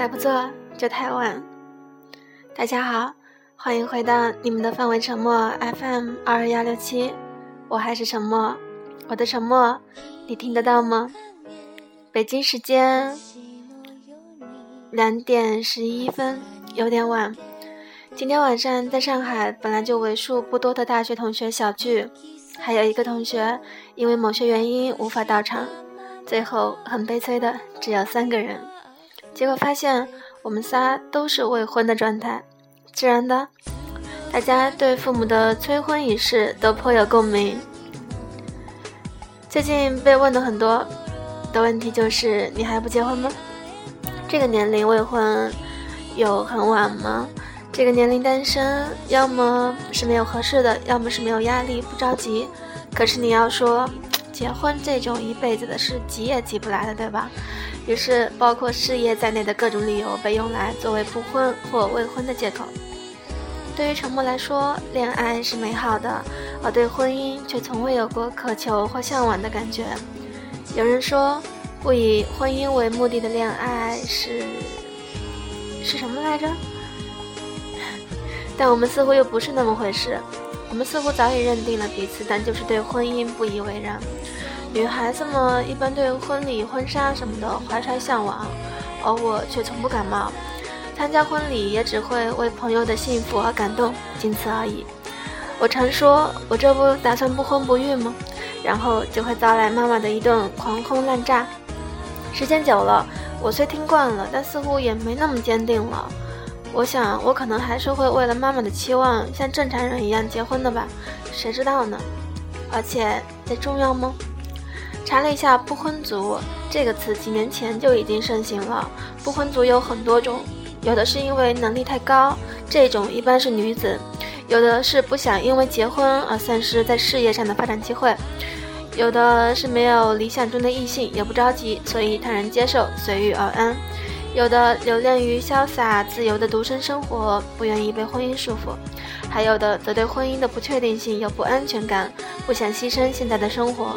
再不做就太晚。大家好，欢迎回到你们的范围沉默 FM 二幺六七，我还是沉默，我的沉默你听得到吗？北京时间两点十一分，有点晚。今天晚上在上海，本来就为数不多的大学同学小聚，还有一个同学因为某些原因无法到场，最后很悲催的只有三个人。结果发现我们仨都是未婚的状态，自然的，大家对父母的催婚仪式都颇有共鸣。最近被问的很多的问题就是：你还不结婚吗？这个年龄未婚有很晚吗？这个年龄单身，要么是没有合适的，要么是没有压力，不着急。可是你要说结婚这种一辈子的事，急也急不来的，对吧？于是，包括事业在内的各种理由被用来作为不婚或未婚的借口。对于沉默来说，恋爱是美好的，而对婚姻却从未有过渴求或向往的感觉。有人说，不以婚姻为目的的恋爱是是什么来着？但我们似乎又不是那么回事。我们似乎早已认定了彼此，但就是对婚姻不以为然。女孩子们一般对婚礼、婚纱什么的怀揣向往，而我却从不感冒。参加婚礼也只会为朋友的幸福而感动，仅此而已。我常说，我这不打算不婚不育吗？然后就会遭来妈妈的一顿狂轰滥炸。时间久了，我虽听惯了，但似乎也没那么坚定了。我想，我可能还是会为了妈妈的期望，像正常人一样结婚的吧？谁知道呢？而且，这重要吗？查了一下“不婚族”这个词，几年前就已经盛行了。不婚族有很多种，有的是因为能力太高，这种一般是女子；有的是不想因为结婚而丧失在事业上的发展机会；有的是没有理想中的异性，也不着急，所以坦然接受，随遇而安；有的留恋于潇洒自由的独身生活，不愿意被婚姻束缚；还有的则对婚姻的不确定性有不安全感，不想牺牲现在的生活。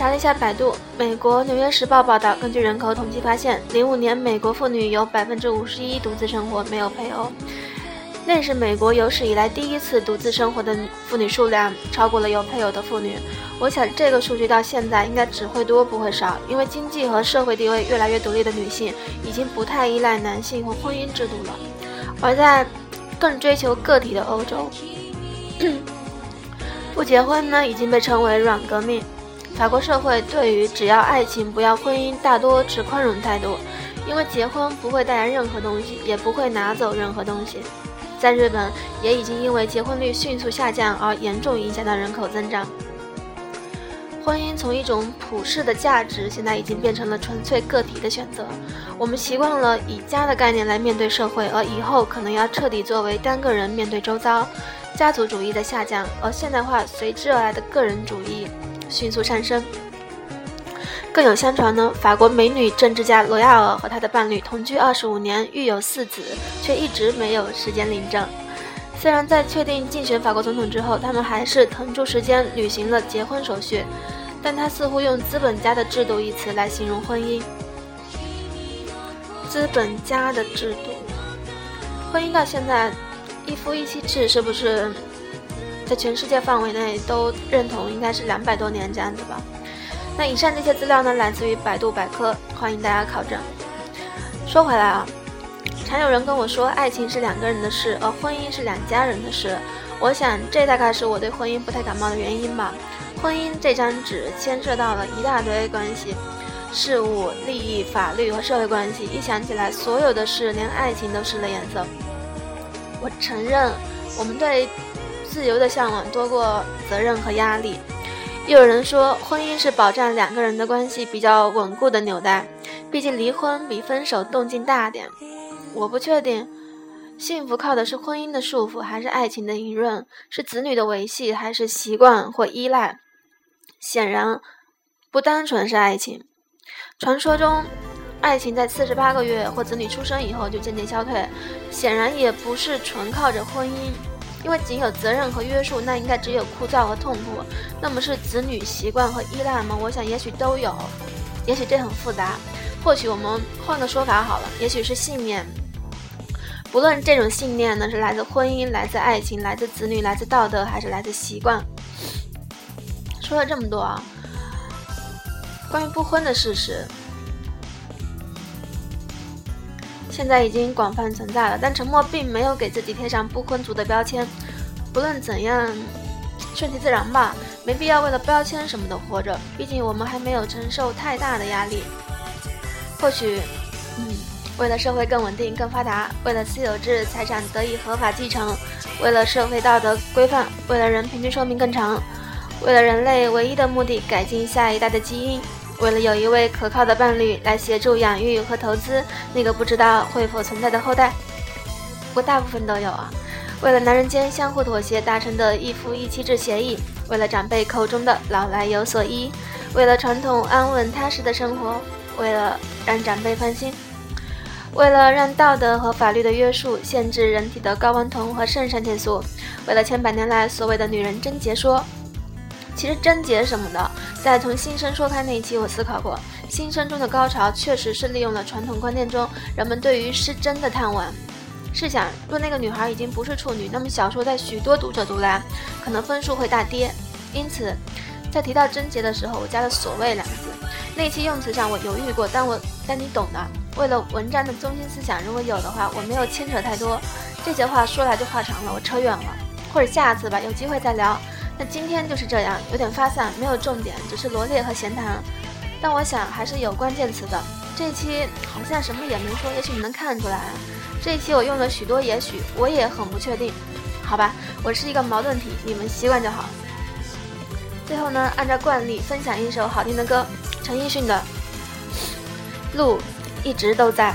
查了一下百度，美国《纽约时报》报道，根据人口统计发现，零五年美国妇女有百分之五十一独自生活，没有配偶。那是美国有史以来第一次独自生活的妇女数量超过了有配偶的妇女。我想这个数据到现在应该只会多不会少，因为经济和社会地位越来越独立的女性已经不太依赖男性或婚姻制度了。而在更追求个体的欧洲，不结婚呢已经被称为软革命。法国社会对于只要爱情不要婚姻，大多持宽容态度，因为结婚不会带来任何东西，也不会拿走任何东西。在日本，也已经因为结婚率迅速下降而严重影响到人口增长。婚姻从一种普世的价值，现在已经变成了纯粹个体的选择。我们习惯了以家的概念来面对社会，而以后可能要彻底作为单个人面对周遭。家族主义的下降，而现代化随之而来的个人主义。迅速上升。更有相传呢，法国美女政治家罗亚尔和她的伴侣同居二十五年，育有四子，却一直没有时间领证。虽然在确定竞选法国总统之后，他们还是腾出时间履行了结婚手续，但他似乎用“资本家的制度”一词来形容婚姻。资本家的制度，婚姻到现在一夫一妻制是不是？在全世界范围内都认同，应该是两百多年这样子吧。那以上这些资料呢，来自于百度百科，欢迎大家考证。说回来啊，常有人跟我说，爱情是两个人的事，而婚姻是两家人的事。我想，这大概是我对婚姻不太感冒的原因吧。婚姻这张纸牵涉到了一大堆关系、事物、利益、法律和社会关系，一想起来，所有的事，连爱情都失了颜色。我承认，我们对。自由的向往多过责任和压力。又有人说，婚姻是保障两个人的关系比较稳固的纽带，毕竟离婚比分手动静大点。我不确定，幸福靠的是婚姻的束缚，还是爱情的隐润？是子女的维系，还是习惯或依赖？显然，不单纯是爱情。传说中，爱情在四十八个月或子女出生以后就渐渐消退，显然也不是纯靠着婚姻。因为仅有责任和约束，那应该只有枯燥和痛苦。那么是子女习惯和依赖吗？我想也许都有，也许这很复杂。或许我们换个说法好了，也许是信念。不论这种信念呢是来自婚姻、来自爱情、来自子女、来自道德，还是来自习惯。说了这么多啊，关于不婚的事实，现在已经广泛存在了。但沉默并没有给自己贴上不婚族的标签。不论怎样，顺其自然吧，没必要为了标签什么的活着。毕竟我们还没有承受太大的压力。或许，嗯。为了社会更稳定、更发达，为了私有制财产得以合法继承，为了社会道德规范，为了人平均寿命更长，为了人类唯一的目的改进下一代的基因，为了有一位可靠的伴侣来协助养育和投资那个不知道会否存在的后代，不过大部分都有啊。为了男人间相互妥协达成的一夫一妻制协议，为了长辈口中的老来有所依，为了传统安稳踏实的生活，为了让长辈放心。为了让道德和法律的约束限制人体的睾丸酮和肾上腺素，为了千百年来所谓的女人贞洁说，其实贞洁什么的，在从新生说开那一期我思考过，新生中的高潮确实是利用了传统观念中人们对于失贞的探玩。试想，若那个女孩已经不是处女，那么小说在许多读者读来，可能分数会大跌。因此，在提到贞洁的时候，我加了“所谓”两个字。那期用词上我犹豫过，但我但你懂的。为了文章的中心思想，如果有的话，我没有牵扯太多。这些话说来就话长了，我扯远了，或者下次吧，有机会再聊。那今天就是这样，有点发散，没有重点，只是罗列和闲谈。但我想还是有关键词的。这一期好像什么也没说，也许你能看出来。这一期我用了许多也许，我也很不确定。好吧，我是一个矛盾体，你们习惯就好。最后呢，按照惯例分享一首好听的歌，陈奕迅的《路》。一直都在。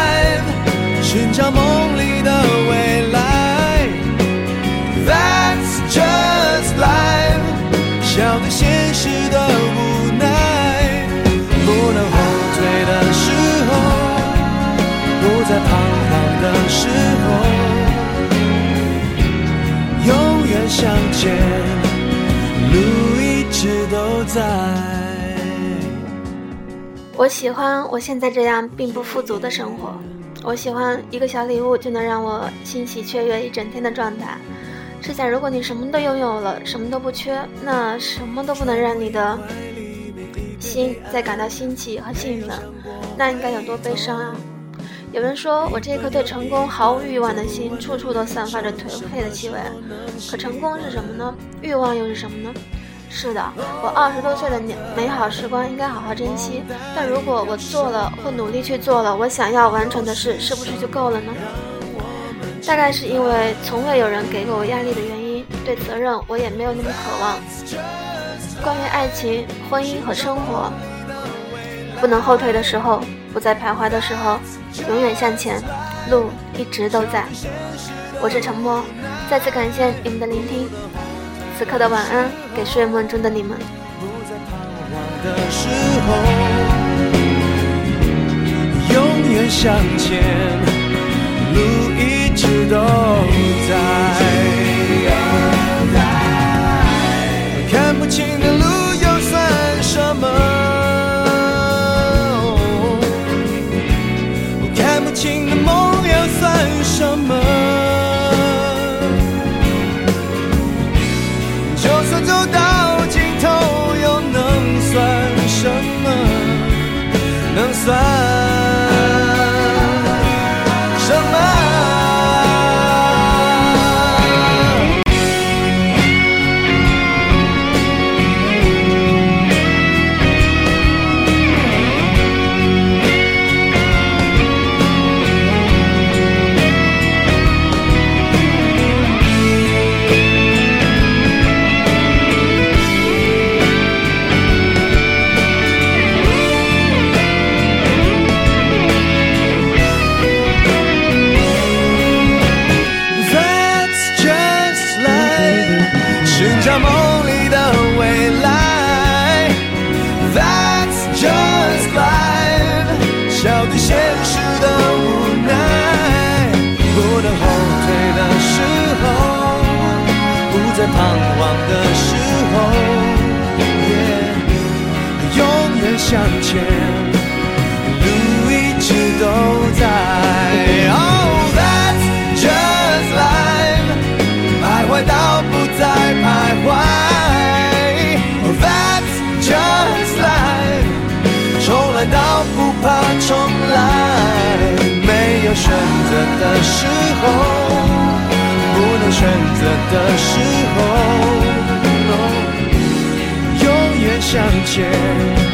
寻找梦里的未我喜欢我现在这样并不富足的生活。我喜欢一个小礼物就能让我欣喜雀跃一整天的状态。试想，如果你什么都拥有了，什么都不缺，那什么都不能让你的心再感到新奇和兴奋，那应该有多悲伤啊！有人说我这颗对成功毫无欲望的心，处处都散发着颓废的气味。可成功是什么呢？欲望又是什么呢？是的，我二十多岁的年美好时光应该好好珍惜。但如果我做了或努力去做了我想要完成的事，是不是就够了呢？大概是因为从未有人给过我压力的原因，对责任我也没有那么渴望。关于爱情、婚姻和生活，不能后退的时候，不再徘徊的时候，永远向前，路一直都在。我是沉默，再次感谢你们的聆听。此刻的晚安，给睡梦中的你们。永远向前，路一直都在。选择的时候，不能选择的时候。永远向前。